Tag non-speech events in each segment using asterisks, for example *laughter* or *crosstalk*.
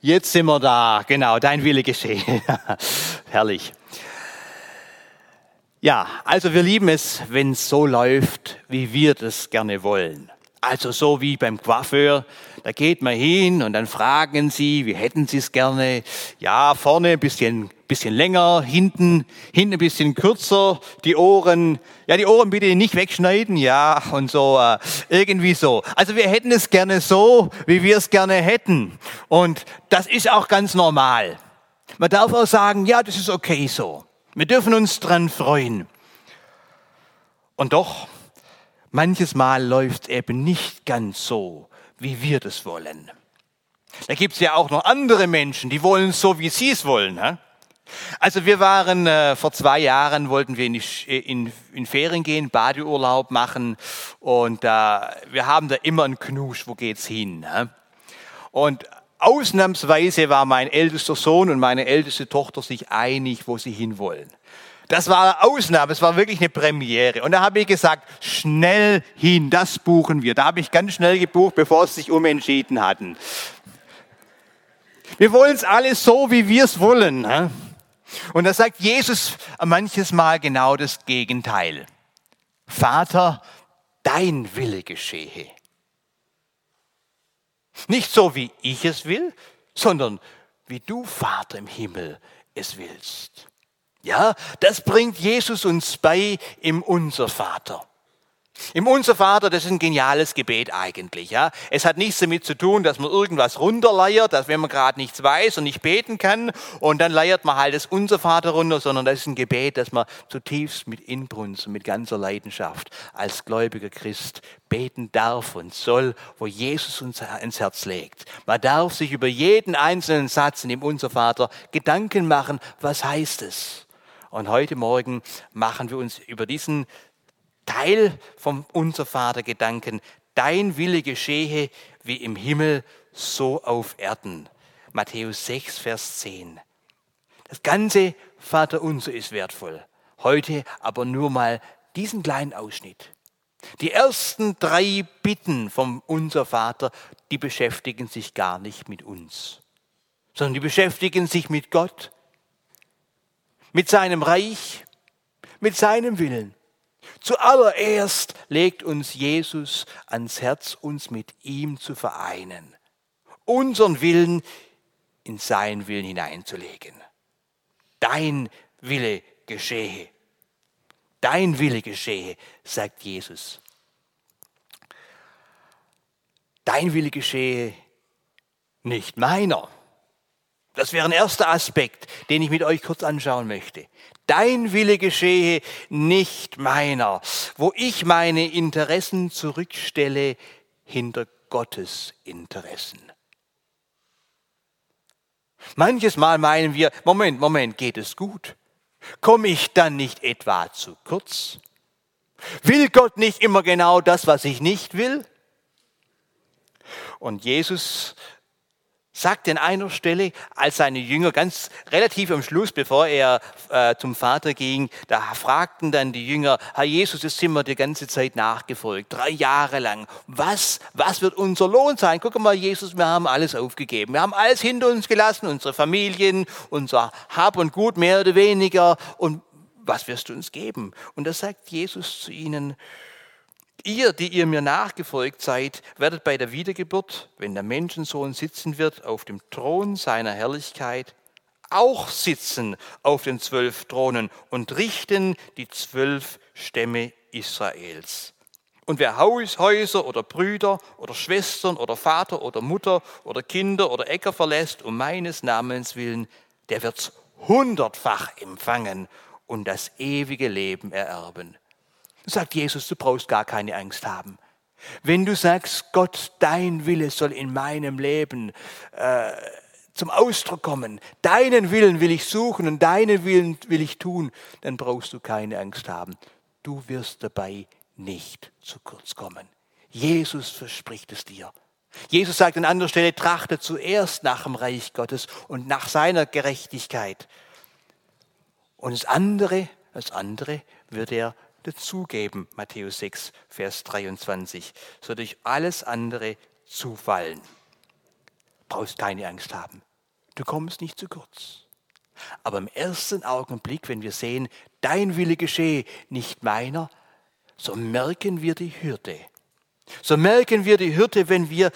Jetzt sind wir da, genau, dein Wille geschehe. *laughs* Herrlich. Ja, also wir lieben es, wenn es so läuft, wie wir das gerne wollen. Also so wie beim Coiffeur, da geht man hin und dann fragen sie, wie hätten sie es gerne? Ja, vorne ein bisschen, bisschen länger, hinten, hinten ein bisschen kürzer, die Ohren, ja, die Ohren bitte nicht wegschneiden, ja, und so, äh, irgendwie so. Also wir hätten es gerne so, wie wir es gerne hätten. Und das ist auch ganz normal. Man darf auch sagen, ja, das ist okay so. Wir dürfen uns dran freuen. Und doch, manches Mal läuft eben nicht ganz so, wie wir das wollen. Da gibt es ja auch noch andere Menschen, die wollen so, wie sie es wollen. He? Also wir waren äh, vor zwei Jahren, wollten wir in, die, in, in Ferien gehen, Badeurlaub machen und äh, wir haben da immer einen Knusch, wo geht's hin? He? Und ausnahmsweise war mein ältester Sohn und meine älteste Tochter sich einig, wo sie hinwollen. Das war eine Ausnahme, es war wirklich eine Premiere. Und da habe ich gesagt, schnell hin, das buchen wir. Da habe ich ganz schnell gebucht, bevor sie sich umentschieden hatten. Wir wollen es alles so, wie wir es wollen. Und da sagt Jesus manches Mal genau das Gegenteil. Vater, dein Wille geschehe. Nicht so, wie ich es will, sondern wie du, Vater im Himmel, es willst. Ja, das bringt Jesus uns bei im Unser Vater. Im Unser Vater, das ist ein geniales Gebet eigentlich. Ja. Es hat nichts damit zu tun, dass man irgendwas runterleiert, dass wenn man gerade nichts weiß und nicht beten kann und dann leiert man halt das Unser Vater runter, sondern das ist ein Gebet, das man zutiefst mit Inbrunst und mit ganzer Leidenschaft als gläubiger Christ beten darf und soll, wo Jesus uns ins Herz legt. Man darf sich über jeden einzelnen Satz in dem Unser Vater Gedanken machen, was heißt es? Und heute Morgen machen wir uns über diesen Teil vom Unser Vater Gedanken. Dein Wille geschehe wie im Himmel, so auf Erden. Matthäus 6, Vers 10. Das ganze Vater Unser ist wertvoll. Heute aber nur mal diesen kleinen Ausschnitt. Die ersten drei Bitten vom Unser Vater, die beschäftigen sich gar nicht mit uns, sondern die beschäftigen sich mit Gott, mit seinem Reich, mit seinem Willen. Zuallererst legt uns Jesus ans Herz, uns mit ihm zu vereinen, unseren Willen in seinen Willen hineinzulegen. Dein Wille geschehe. Dein Wille geschehe, sagt Jesus. Dein Wille geschehe, nicht meiner. Das wäre ein erster Aspekt, den ich mit euch kurz anschauen möchte. Dein Wille geschehe, nicht meiner, wo ich meine Interessen zurückstelle hinter Gottes Interessen. Manches Mal meinen wir, Moment, Moment, geht es gut? Komme ich dann nicht etwa zu kurz? Will Gott nicht immer genau das, was ich nicht will? Und Jesus sagt an einer Stelle, als seine Jünger ganz relativ am Schluss, bevor er äh, zum Vater ging, da fragten dann die Jünger, Herr Jesus, das sind wir die ganze Zeit nachgefolgt, drei Jahre lang. Was, was wird unser Lohn sein? Guck mal, Jesus, wir haben alles aufgegeben. Wir haben alles hinter uns gelassen, unsere Familien, unser Hab und Gut mehr oder weniger. Und was wirst du uns geben? Und da sagt Jesus zu ihnen, Ihr, die ihr mir nachgefolgt seid, werdet bei der Wiedergeburt, wenn der Menschensohn sitzen wird auf dem Thron seiner Herrlichkeit, auch sitzen auf den zwölf Thronen und richten die zwölf Stämme Israels. Und wer Häuser oder Brüder oder Schwestern oder Vater oder Mutter oder Kinder oder Äcker verlässt um meines Namens willen, der wird's hundertfach empfangen und das ewige Leben ererben sagt Jesus, du brauchst gar keine Angst haben. Wenn du sagst, Gott, dein Wille soll in meinem Leben äh, zum Ausdruck kommen, deinen Willen will ich suchen und deinen Willen will ich tun, dann brauchst du keine Angst haben. Du wirst dabei nicht zu kurz kommen. Jesus verspricht es dir. Jesus sagt an anderer Stelle, trachte zuerst nach dem Reich Gottes und nach seiner Gerechtigkeit. Und das andere, das andere wird er dazugeben, Matthäus 6, Vers 23, so durch alles andere zufallen. Brauchst keine Angst haben. Du kommst nicht zu kurz. Aber im ersten Augenblick, wenn wir sehen, dein Wille geschehe, nicht meiner, so merken wir die Hürde. So merken wir die Hürde, wenn wir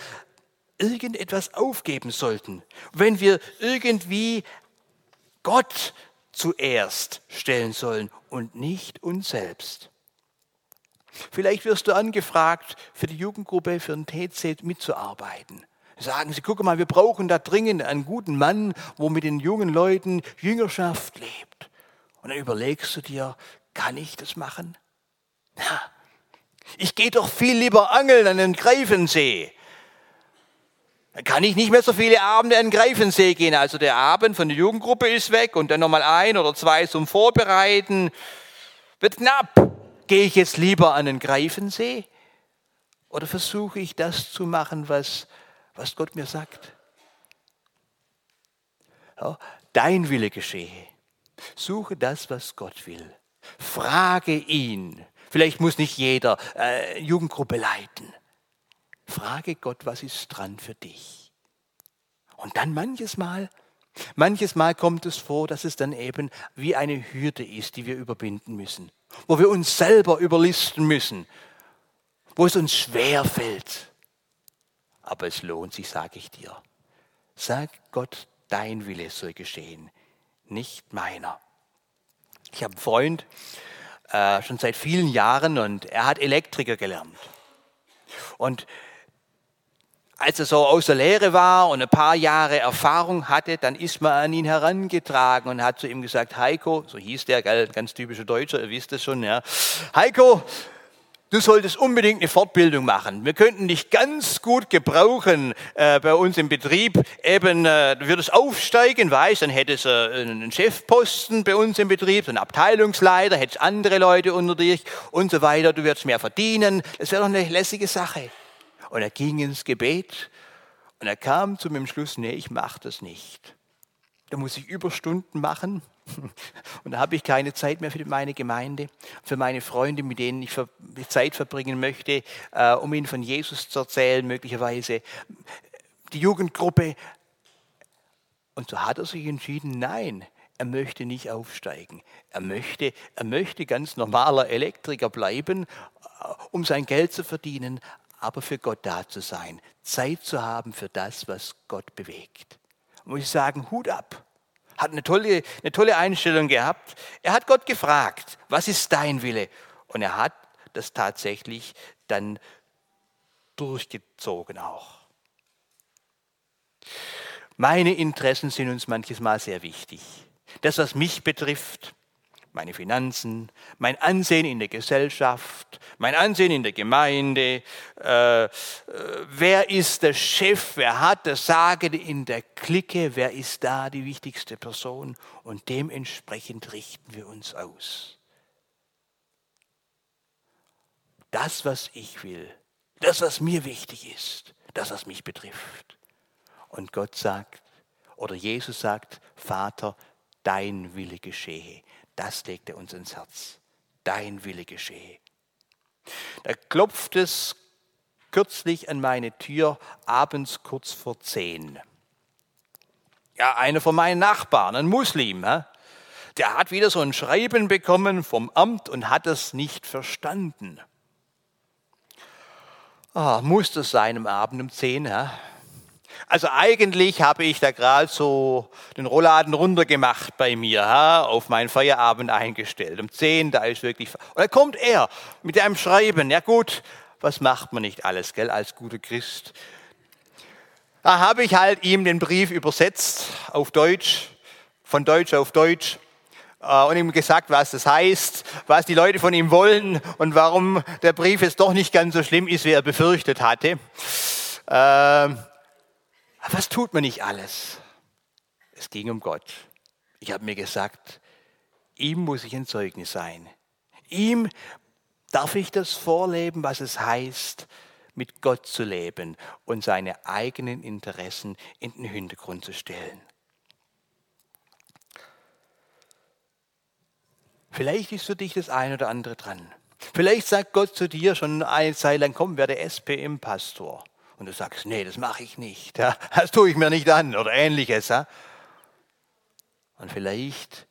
irgendetwas aufgeben sollten, wenn wir irgendwie Gott zuerst stellen sollen und nicht uns selbst. Vielleicht wirst du angefragt, für die Jugendgruppe, für den TC mitzuarbeiten. Sagen sie, guck mal, wir brauchen da dringend einen guten Mann, wo mit den jungen Leuten Jüngerschaft lebt. Und dann überlegst du dir, kann ich das machen? Ja, ich gehe doch viel lieber angeln an den Greifensee. Dann kann ich nicht mehr so viele Abende an den Greifensee gehen. Also der Abend von der Jugendgruppe ist weg und dann nochmal ein oder zwei zum Vorbereiten. Wird knapp. Gehe ich jetzt lieber an den Greifensee? Oder versuche ich das zu machen, was, was Gott mir sagt? Ja, dein Wille geschehe. Suche das, was Gott will. Frage ihn. Vielleicht muss nicht jeder äh, Jugendgruppe leiten. Frage Gott, was ist dran für dich? Und dann manches Mal, manches Mal kommt es vor, dass es dann eben wie eine Hürde ist, die wir überwinden müssen, wo wir uns selber überlisten müssen, wo es uns schwer fällt. Aber es lohnt sich, sage ich dir. Sag Gott, dein Wille soll geschehen, nicht meiner. Ich habe einen Freund, äh, schon seit vielen Jahren und er hat Elektriker gelernt. Und als er so aus der Lehre war und ein paar Jahre Erfahrung hatte, dann ist man an ihn herangetragen und hat zu ihm gesagt, Heiko, so hieß der, ganz typischer Deutscher, ihr wisst es schon, ja. Heiko, du solltest unbedingt eine Fortbildung machen. Wir könnten dich ganz gut gebrauchen äh, bei uns im Betrieb. Eben, äh, du würdest aufsteigen, weißt, dann hättest du äh, einen Chefposten bei uns im Betrieb, einen Abteilungsleiter, hättest andere Leute unter dich und so weiter. Du würdest mehr verdienen. Das wäre doch eine lässige Sache. Und er ging ins Gebet und er kam zu dem Schluss, nee, ich mache das nicht. Da muss ich Überstunden machen *laughs* und da habe ich keine Zeit mehr für meine Gemeinde, für meine Freunde, mit denen ich Zeit verbringen möchte, äh, um ihnen von Jesus zu erzählen, möglicherweise die Jugendgruppe. Und so hat er sich entschieden, nein, er möchte nicht aufsteigen. Er möchte, er möchte ganz normaler Elektriker bleiben, äh, um sein Geld zu verdienen, aber für Gott da zu sein, Zeit zu haben für das, was Gott bewegt. Muss ich sagen, Hut ab. Hat eine tolle, eine tolle Einstellung gehabt. Er hat Gott gefragt, was ist dein Wille? Und er hat das tatsächlich dann durchgezogen auch. Meine Interessen sind uns manches Mal sehr wichtig. Das, was mich betrifft, meine Finanzen, mein Ansehen in der Gesellschaft, mein Ansehen in der Gemeinde, äh, äh, wer ist der Chef, wer hat das Sagen in der Clique, wer ist da die wichtigste Person? Und dementsprechend richten wir uns aus. Das, was ich will, das, was mir wichtig ist, das, was mich betrifft. Und Gott sagt, oder Jesus sagt, Vater, dein Wille geschehe das legt er uns ins Herz. Dein Wille geschehe. Da klopft es kürzlich an meine Tür, abends kurz vor zehn. Ja, einer von meinen Nachbarn, ein Muslim, der hat wieder so ein Schreiben bekommen vom Amt und hat es nicht verstanden. Ah, muss das sein am Abend um zehn? Also eigentlich habe ich da gerade so den Rollladen runtergemacht bei mir, ha, auf meinen Feierabend eingestellt. Um 10, da ist wirklich... Und dann kommt er mit einem Schreiben. Ja gut, was macht man nicht alles, gell, als guter Christ? Da habe ich halt ihm den Brief übersetzt auf Deutsch, von Deutsch auf Deutsch äh, und ihm gesagt, was das heißt, was die Leute von ihm wollen und warum der Brief jetzt doch nicht ganz so schlimm ist, wie er befürchtet hatte. Ähm, was tut man nicht alles? Es ging um Gott. Ich habe mir gesagt, ihm muss ich ein Zeugnis sein. Ihm darf ich das vorleben, was es heißt, mit Gott zu leben und seine eigenen Interessen in den Hintergrund zu stellen. Vielleicht ist für dich das eine oder andere dran. Vielleicht sagt Gott zu dir schon eine Zeit lang, komm, werde SPM-Pastor und du sagst, nee, das mache ich nicht, ja, *laughs* das tue ich mir nicht an oder ähnliches. Ja. Und vielleicht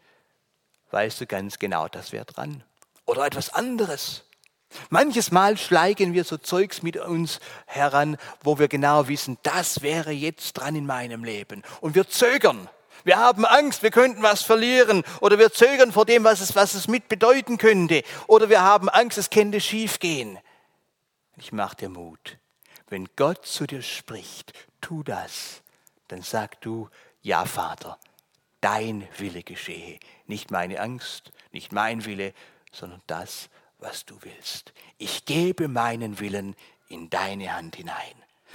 weißt du ganz genau, das wäre dran. Oder etwas anderes. Manches Mal schleichen wir so Zeugs mit uns heran, wo wir genau wissen, das wäre jetzt dran in meinem Leben. Und wir zögern. Wir haben Angst, wir könnten was verlieren. Oder wir zögern vor dem, was es, was es mit bedeuten könnte. Oder wir haben Angst, es könnte schiefgehen. Ich mache dir Mut. Wenn Gott zu dir spricht, tu das. Dann sag du, ja Vater, dein Wille geschehe. Nicht meine Angst, nicht mein Wille, sondern das, was du willst. Ich gebe meinen Willen in deine Hand hinein.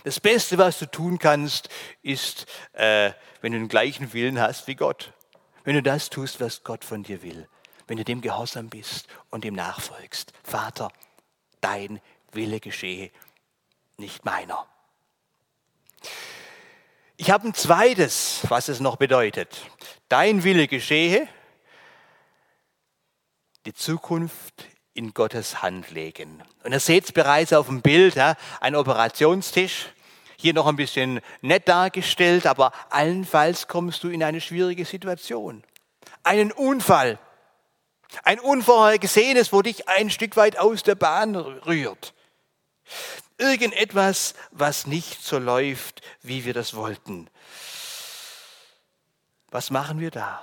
Das Beste, was du tun kannst, ist, äh, wenn du den gleichen Willen hast wie Gott. Wenn du das tust, was Gott von dir will. Wenn du dem gehorsam bist und dem nachfolgst. Vater, dein Wille geschehe, nicht meiner. Ich habe ein zweites, was es noch bedeutet. Dein Wille geschehe, die Zukunft in Gottes Hand legen. Und ihr seht es bereits auf dem Bild, ja, ein Operationstisch. Hier noch ein bisschen nett dargestellt, aber allenfalls kommst du in eine schwierige Situation. Einen Unfall. Ein Unvorhergesehenes, wo dich ein Stück weit aus der Bahn rührt. Irgendetwas, was nicht so läuft, wie wir das wollten. Was machen wir da?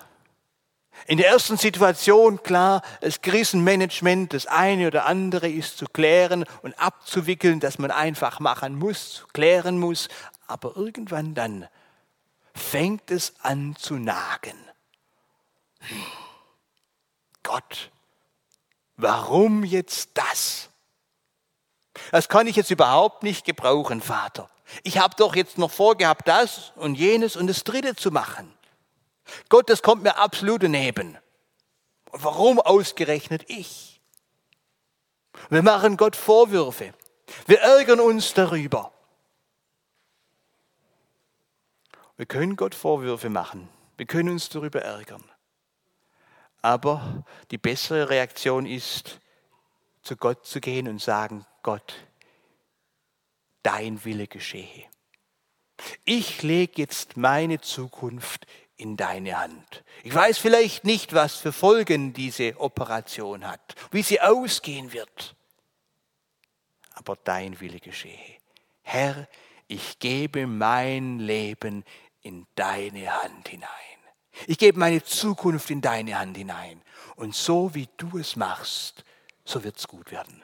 In der ersten Situation, klar, das Krisenmanagement, das eine oder andere ist zu klären und abzuwickeln, dass man einfach machen muss, klären muss. Aber irgendwann dann fängt es an zu nagen. Hm. Gott, warum jetzt das? Das kann ich jetzt überhaupt nicht gebrauchen, Vater. Ich habe doch jetzt noch vorgehabt, das und jenes und das Dritte zu machen. Gott, das kommt mir absolut daneben. Warum ausgerechnet ich? Wir machen Gott Vorwürfe. Wir ärgern uns darüber. Wir können Gott Vorwürfe machen. Wir können uns darüber ärgern. Aber die bessere Reaktion ist, zu Gott zu gehen und sagen, Gott, dein Wille geschehe. Ich lege jetzt meine Zukunft in deine Hand. Ich weiß vielleicht nicht, was für Folgen diese Operation hat, wie sie ausgehen wird. Aber dein Wille geschehe. Herr, ich gebe mein Leben in deine Hand hinein. Ich gebe meine Zukunft in deine Hand hinein. Und so wie du es machst, so wird es gut werden.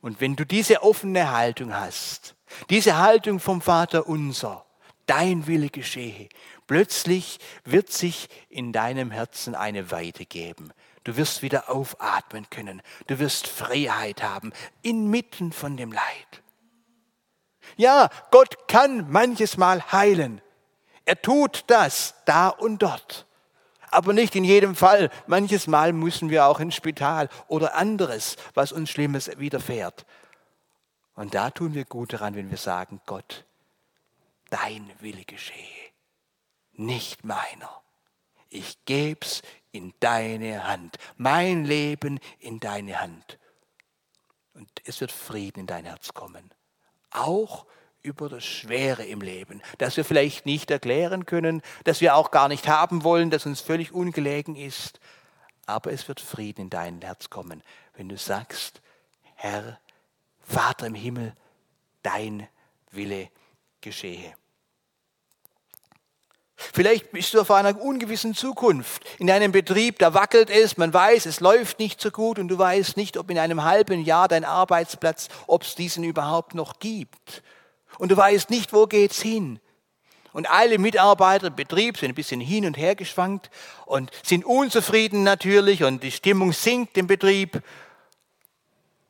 Und wenn du diese offene Haltung hast, diese Haltung vom Vater unser, dein Wille geschehe, plötzlich wird sich in deinem Herzen eine Weite geben. Du wirst wieder aufatmen können. Du wirst Freiheit haben inmitten von dem Leid. Ja, Gott kann manches Mal heilen. Er tut das da und dort. Aber nicht in jedem Fall. Manches Mal müssen wir auch ins Spital oder anderes, was uns Schlimmes widerfährt. Und da tun wir gut daran, wenn wir sagen, Gott, dein Wille geschehe, nicht meiner. Ich geb's in deine Hand, mein Leben in deine Hand. Und es wird Frieden in dein Herz kommen. Auch über das Schwere im Leben, das wir vielleicht nicht erklären können, das wir auch gar nicht haben wollen, das uns völlig ungelegen ist. Aber es wird Frieden in dein Herz kommen, wenn du sagst, Herr, Vater im Himmel, dein Wille geschehe. Vielleicht bist du auf einer ungewissen Zukunft. In einem Betrieb, da wackelt es, man weiß, es läuft nicht so gut und du weißt nicht, ob in einem halben Jahr dein Arbeitsplatz, ob es diesen überhaupt noch gibt und du weißt nicht, wo geht's hin. Und alle Mitarbeiter im Betrieb sind ein bisschen hin und her geschwankt und sind unzufrieden natürlich und die Stimmung sinkt im Betrieb.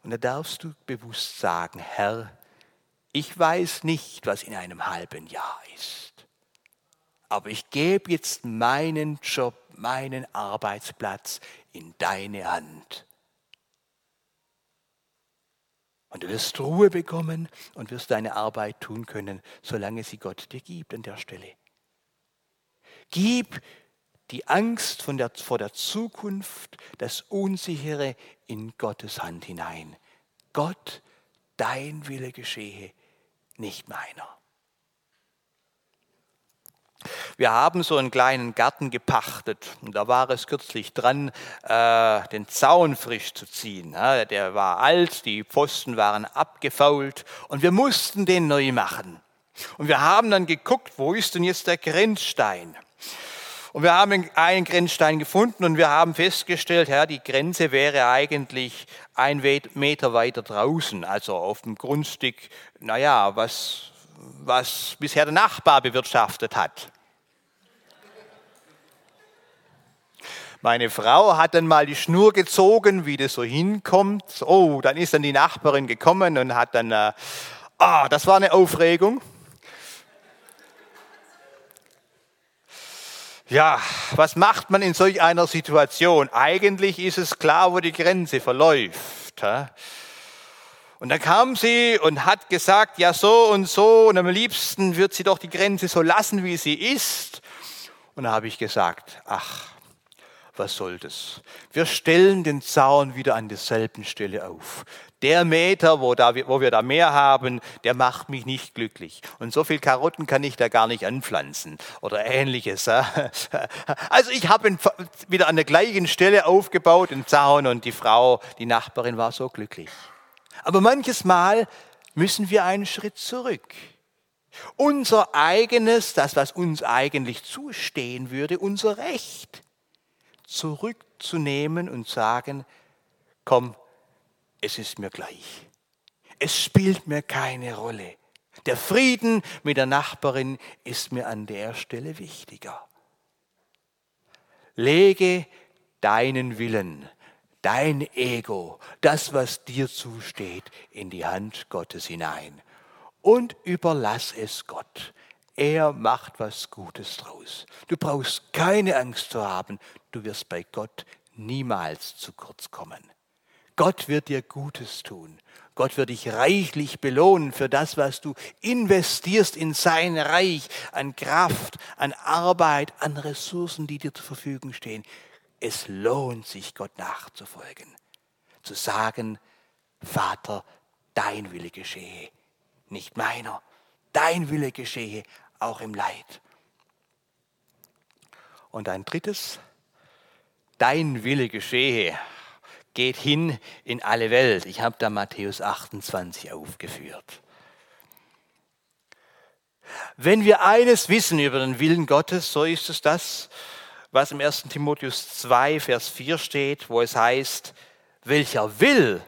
Und da darfst du bewusst sagen, Herr, ich weiß nicht, was in einem halben Jahr ist. Aber ich gebe jetzt meinen Job, meinen Arbeitsplatz in deine Hand. Und du wirst Ruhe bekommen und wirst deine Arbeit tun können, solange sie Gott dir gibt an der Stelle. Gib die Angst der, vor der Zukunft, das Unsichere in Gottes Hand hinein. Gott, dein Wille geschehe, nicht meiner. Wir haben so einen kleinen Garten gepachtet und da war es kürzlich dran, äh, den Zaun frisch zu ziehen. Ja, der war alt, die Pfosten waren abgefault und wir mussten den neu machen. Und wir haben dann geguckt, wo ist denn jetzt der Grenzstein? Und wir haben einen Grenzstein gefunden und wir haben festgestellt, ja, die Grenze wäre eigentlich ein Meter weiter draußen, also auf dem Grundstück, naja, was, was bisher der Nachbar bewirtschaftet hat. Meine Frau hat dann mal die Schnur gezogen, wie das so hinkommt. Oh, dann ist dann die Nachbarin gekommen und hat dann, äh, ah, das war eine Aufregung. Ja, was macht man in solch einer Situation? Eigentlich ist es klar, wo die Grenze verläuft. Und dann kam sie und hat gesagt, ja so und so, und am liebsten wird sie doch die Grenze so lassen, wie sie ist. Und da habe ich gesagt, ach, was soll das? Wir stellen den Zaun wieder an derselben Stelle auf. Der Meter, wo, da, wo wir da mehr haben, der macht mich nicht glücklich. Und so viel Karotten kann ich da gar nicht anpflanzen oder ähnliches. *laughs* Also ich habe wieder an der gleichen Stelle aufgebaut, den Zaun, und die Frau, die Nachbarin war so glücklich. Aber manches Mal müssen wir einen Schritt zurück. Unser eigenes, das, was uns eigentlich zustehen würde, unser Recht, zurückzunehmen und sagen, komm, es ist mir gleich. Es spielt mir keine Rolle. Der Frieden mit der Nachbarin ist mir an der Stelle wichtiger. Lege deinen Willen, dein Ego, das, was dir zusteht, in die Hand Gottes hinein und überlass es Gott. Er macht was Gutes draus. Du brauchst keine Angst zu haben, du wirst bei Gott niemals zu kurz kommen. Gott wird dir Gutes tun. Gott wird dich reichlich belohnen für das, was du investierst in sein Reich an Kraft, an Arbeit, an Ressourcen, die dir zur Verfügung stehen. Es lohnt sich, Gott nachzufolgen. Zu sagen, Vater, dein Wille geschehe, nicht meiner. Dein Wille geschehe auch im Leid. Und ein drittes, dein Wille geschehe, geht hin in alle Welt. Ich habe da Matthäus 28 aufgeführt. Wenn wir eines wissen über den Willen Gottes, so ist es das, was im 1. Timotheus 2, Vers 4 steht, wo es heißt, welcher will,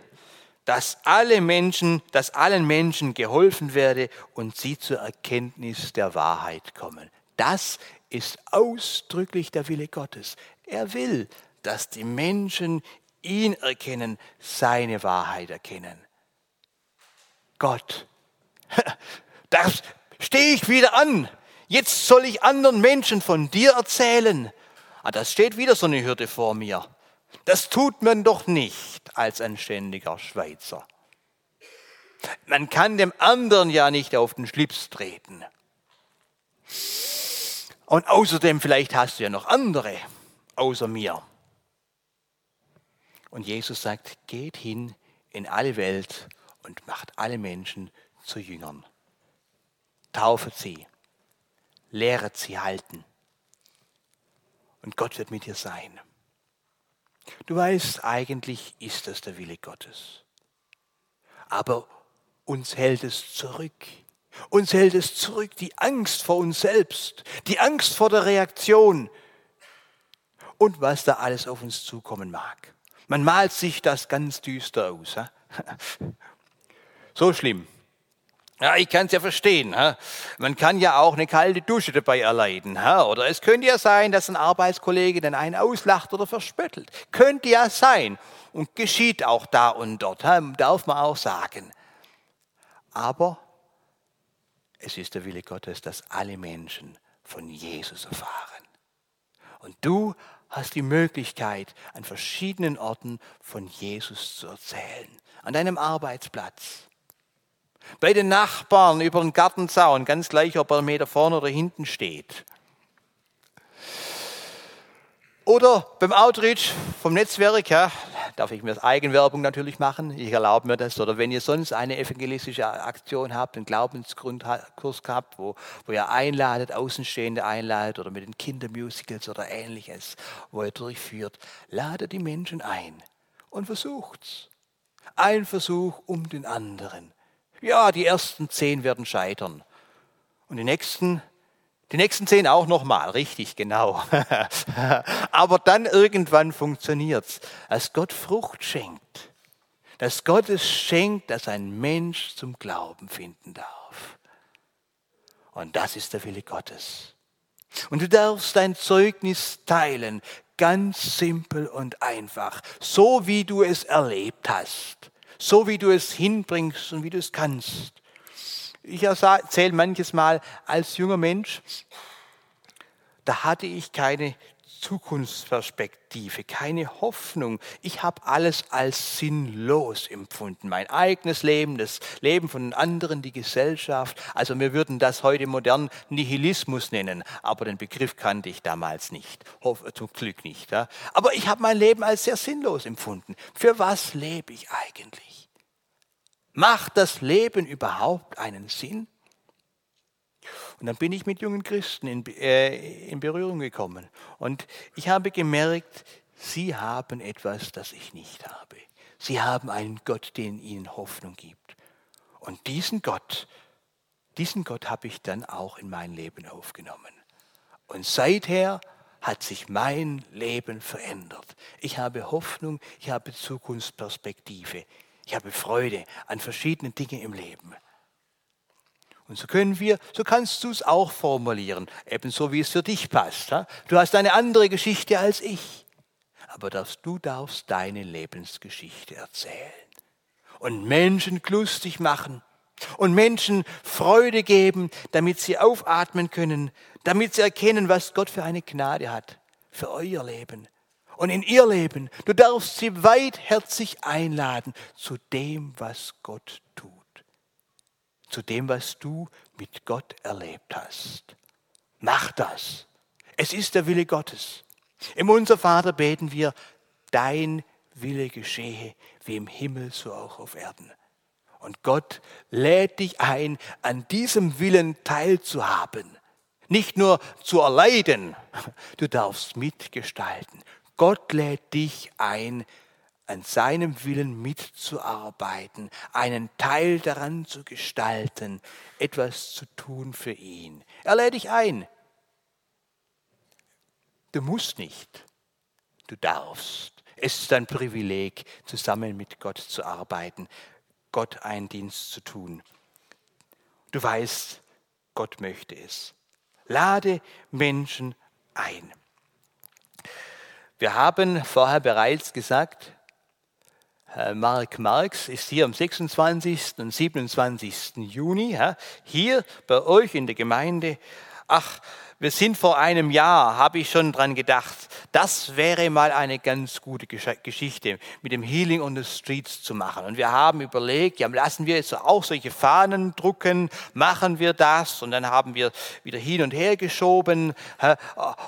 dass alle Menschen, dass allen Menschen geholfen werde und sie zur Erkenntnis der Wahrheit kommen. Das ist ausdrücklich der Wille Gottes. Er will, dass die Menschen ihn erkennen, seine Wahrheit erkennen. Gott, *laughs* das stehe ich wieder an. Jetzt soll ich anderen Menschen von dir erzählen. Ah, das steht wieder so eine Hürde vor mir. Das tut man doch nicht als ein ständiger Schweizer. Man kann dem anderen ja nicht auf den Schlips treten. Und außerdem, vielleicht hast du ja noch andere außer mir. Und Jesus sagt, geht hin in alle Welt und macht alle Menschen zu Jüngern. Taufet sie, lehret sie halten. Und Gott wird mit dir sein. Du weißt, eigentlich ist das der Wille Gottes. Aber uns hält es zurück. Uns hält es zurück die Angst vor uns selbst, die Angst vor der Reaktion und was da alles auf uns zukommen mag. Man malt sich das ganz düster aus. *laughs* So schlimm. Ja, ich kann es ja verstehen. Man kann ja auch eine kalte Dusche dabei erleiden. Oder es könnte ja sein, dass ein Arbeitskollege dann einen auslacht oder verspöttelt. Könnte ja sein. Und geschieht auch da und dort, darf man auch sagen. Aber es ist der Wille Gottes, dass alle Menschen von Jesus erfahren. Und du hast die Möglichkeit, an verschiedenen Orten von Jesus zu erzählen. An deinem Arbeitsplatz, bei den Nachbarn über den Gartenzaun, ganz gleich, ob er einen Meter vorne oder hinten steht. Oder beim Outreach vom Netzwerk, ja, darf ich mir Eigenwerbung natürlich machen. Ich erlaube mir das. Oder wenn ihr sonst eine evangelistische Aktion habt, einen Glaubensgrundkurs gehabt, wo, wo ihr einladet, Außenstehende einladet oder mit den Kindermusicals oder ähnliches, wo ihr durchführt, ladet die Menschen ein und versucht's. Ein Versuch um den anderen. Ja, die ersten zehn werden scheitern. Und die nächsten die nächsten zehn auch nochmal, richtig, genau. *laughs* Aber dann irgendwann funktioniert es, als Gott Frucht schenkt. Dass Gott es schenkt, dass ein Mensch zum Glauben finden darf. Und das ist der Wille Gottes. Und du darfst dein Zeugnis teilen, ganz simpel und einfach, so wie du es erlebt hast, so wie du es hinbringst und wie du es kannst. Ich erzähle manches Mal als junger Mensch, da hatte ich keine Zukunftsperspektive, keine Hoffnung. Ich habe alles als sinnlos empfunden. Mein eigenes Leben, das Leben von anderen, die Gesellschaft. Also wir würden das heute modern Nihilismus nennen, aber den Begriff kannte ich damals nicht. Zum Glück nicht. Ja. Aber ich habe mein Leben als sehr sinnlos empfunden. Für was lebe ich eigentlich? Macht das Leben überhaupt einen Sinn? Und dann bin ich mit jungen Christen in, äh, in, Berührung gekommen. Und ich habe gemerkt, sie haben etwas, das ich nicht habe. Sie haben einen Gott, der ihnen Hoffnung gibt. Und diesen Gott, diesen Gott habe ich dann auch in mein Leben aufgenommen. Und seither hat sich mein Leben verändert. Ich habe Hoffnung, ich habe Zukunftsperspektive. Ich habe Freude an verschiedenen Dingen im Leben. Und so können wir, so kannst du es auch formulieren, ebenso wie es für dich passt. Du hast eine andere Geschichte als ich, aber du darfst deine Lebensgeschichte erzählen und Menschen lustig machen und Menschen Freude geben, damit sie aufatmen können, damit sie erkennen, was Gott für eine Gnade hat für euer Leben und in ihr Leben. Du darfst sie weitherzig einladen zu dem, was Gott tut. Zu dem, was du mit Gott erlebt hast. Mach das. Es ist der Wille Gottes. Im Unser Vater beten wir, dein Wille geschehe, wie im Himmel, so auch auf Erden. Und Gott lädt dich ein, an diesem Willen teilzuhaben. Nicht nur zu erleiden, du darfst mitgestalten. Gott lädt dich ein, an seinem Willen mitzuarbeiten, einen Teil daran zu gestalten, etwas zu tun für ihn. Er lädt dich ein. Du musst nicht, du darfst. Es ist ein Privileg, zusammen mit Gott zu arbeiten, Gott einen Dienst zu tun. Du weißt, Gott möchte es. Lade Menschen ein. Wir haben vorher bereits gesagt, Mark Marx ist hier am 26. und 27. Juni hier bei euch in der Gemeinde. Ach, wir sind vor einem Jahr, habe ich schon dran gedacht, das wäre mal eine ganz gute Geschichte mit dem Healing on the Streets zu machen. Und wir haben überlegt, ja, lassen wir jetzt auch solche Fahnen drucken, machen wir das? Und dann haben wir wieder hin und her geschoben.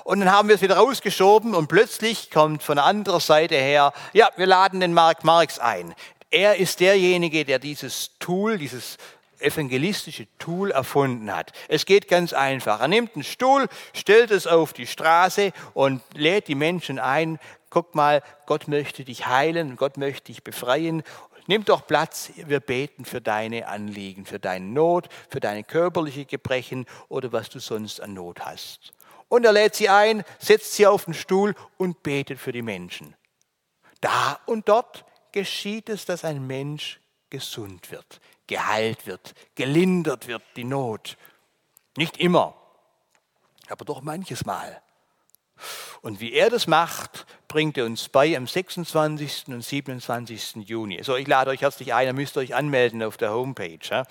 Und dann haben wir es wieder rausgeschoben und plötzlich kommt von der anderen Seite her, ja, wir laden den Mark Marx ein. Er ist derjenige, der dieses Tool, dieses evangelistische Tool erfunden hat. Es geht ganz einfach. Er nimmt einen Stuhl, stellt es auf die Straße und lädt die Menschen ein. Guck mal, Gott möchte dich heilen, Gott möchte dich befreien. Nimm doch Platz, wir beten für deine Anliegen, für deine Not, für deine körperliche Gebrechen oder was du sonst an Not hast. Und er lädt sie ein, setzt sie auf den Stuhl und betet für die Menschen. Da und dort geschieht es, dass ein Mensch gesund wird, geheilt wird, gelindert wird, die Not. Nicht immer, aber doch manches Mal. Und wie er das macht, bringt er uns bei am 26. und 27. Juni. So, ich lade euch herzlich ein, ihr müsst euch anmelden auf der Homepage.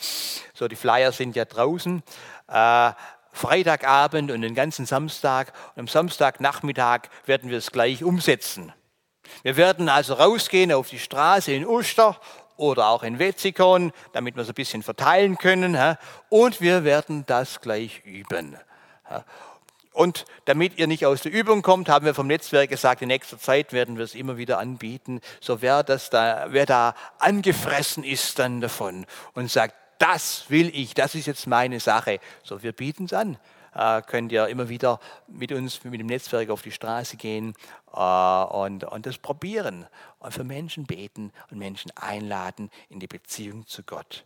So, die Flyer sind ja draußen. Äh, Freitagabend und den ganzen Samstag. Und am Samstagnachmittag werden wir es gleich umsetzen. Wir werden also rausgehen auf die Straße in Uster oder auch in Wetzikon, damit wir es ein bisschen verteilen können. Und wir werden das gleich üben. Und damit ihr nicht aus der Übung kommt, haben wir vom Netzwerk gesagt, in nächster Zeit werden wir es immer wieder anbieten. So wer, das da, wer da angefressen ist dann davon und sagt, das will ich, das ist jetzt meine Sache. So, wir bieten es an. Äh, könnt ihr immer wieder mit uns, mit dem Netzwerk auf die Straße gehen äh, und, und das probieren und für Menschen beten und Menschen einladen in die Beziehung zu Gott.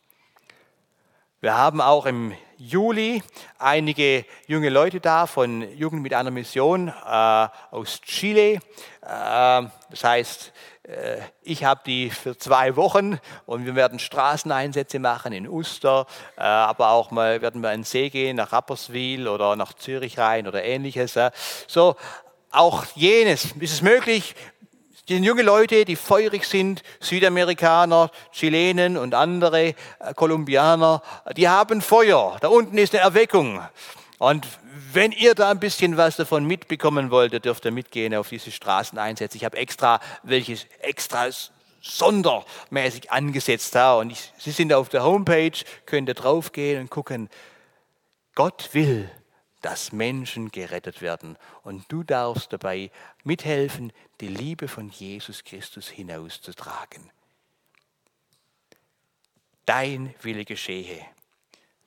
Wir haben auch im Juli einige junge Leute da von Jugend mit einer Mission äh, aus Chile. Äh, das heißt, äh, ich habe die für zwei Wochen und wir werden Straßeneinsätze machen in Uster, äh, aber auch mal werden wir in den See gehen, nach Rapperswil oder nach Zürich rein oder ähnliches. So, auch jenes ist es möglich, die sind junge Leute, die feurig sind, Südamerikaner, Chilenen und andere, äh, Kolumbianer, die haben Feuer. Da unten ist eine Erweckung. Und wenn ihr da ein bisschen was davon mitbekommen wollt, dürft ihr mitgehen auf diese Straßeneinsätze. Ich habe extra welches extra sondermäßig angesetzt da und ich, Sie sind auf der Homepage, könnt ihr draufgehen und gucken. Gott will, dass Menschen gerettet werden. Und du darfst dabei mithelfen, die Liebe von Jesus Christus hinauszutragen. Dein Wille geschehe,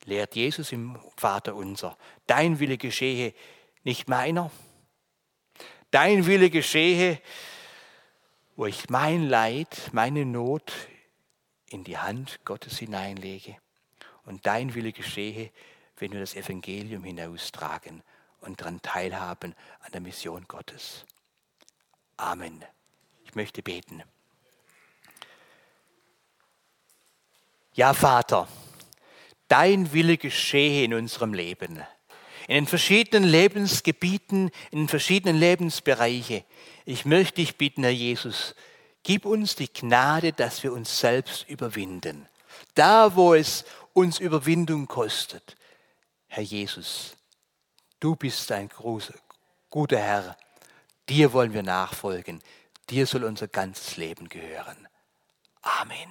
lehrt Jesus im Vater unser. Dein Wille geschehe, nicht meiner. Dein Wille geschehe, wo ich mein Leid, meine Not in die Hand Gottes hineinlege. Und dein Wille geschehe, wenn wir das Evangelium hinaustragen und daran teilhaben an der Mission Gottes. Amen. Ich möchte beten. Ja, Vater, dein Wille geschehe in unserem Leben, in den verschiedenen Lebensgebieten, in den verschiedenen Lebensbereichen. Ich möchte dich bitten, Herr Jesus, gib uns die Gnade, dass wir uns selbst überwinden. Da, wo es uns Überwindung kostet, Herr Jesus, du bist ein großer, guter Herr. Dir wollen wir nachfolgen. Dir soll unser ganzes Leben gehören. Amen.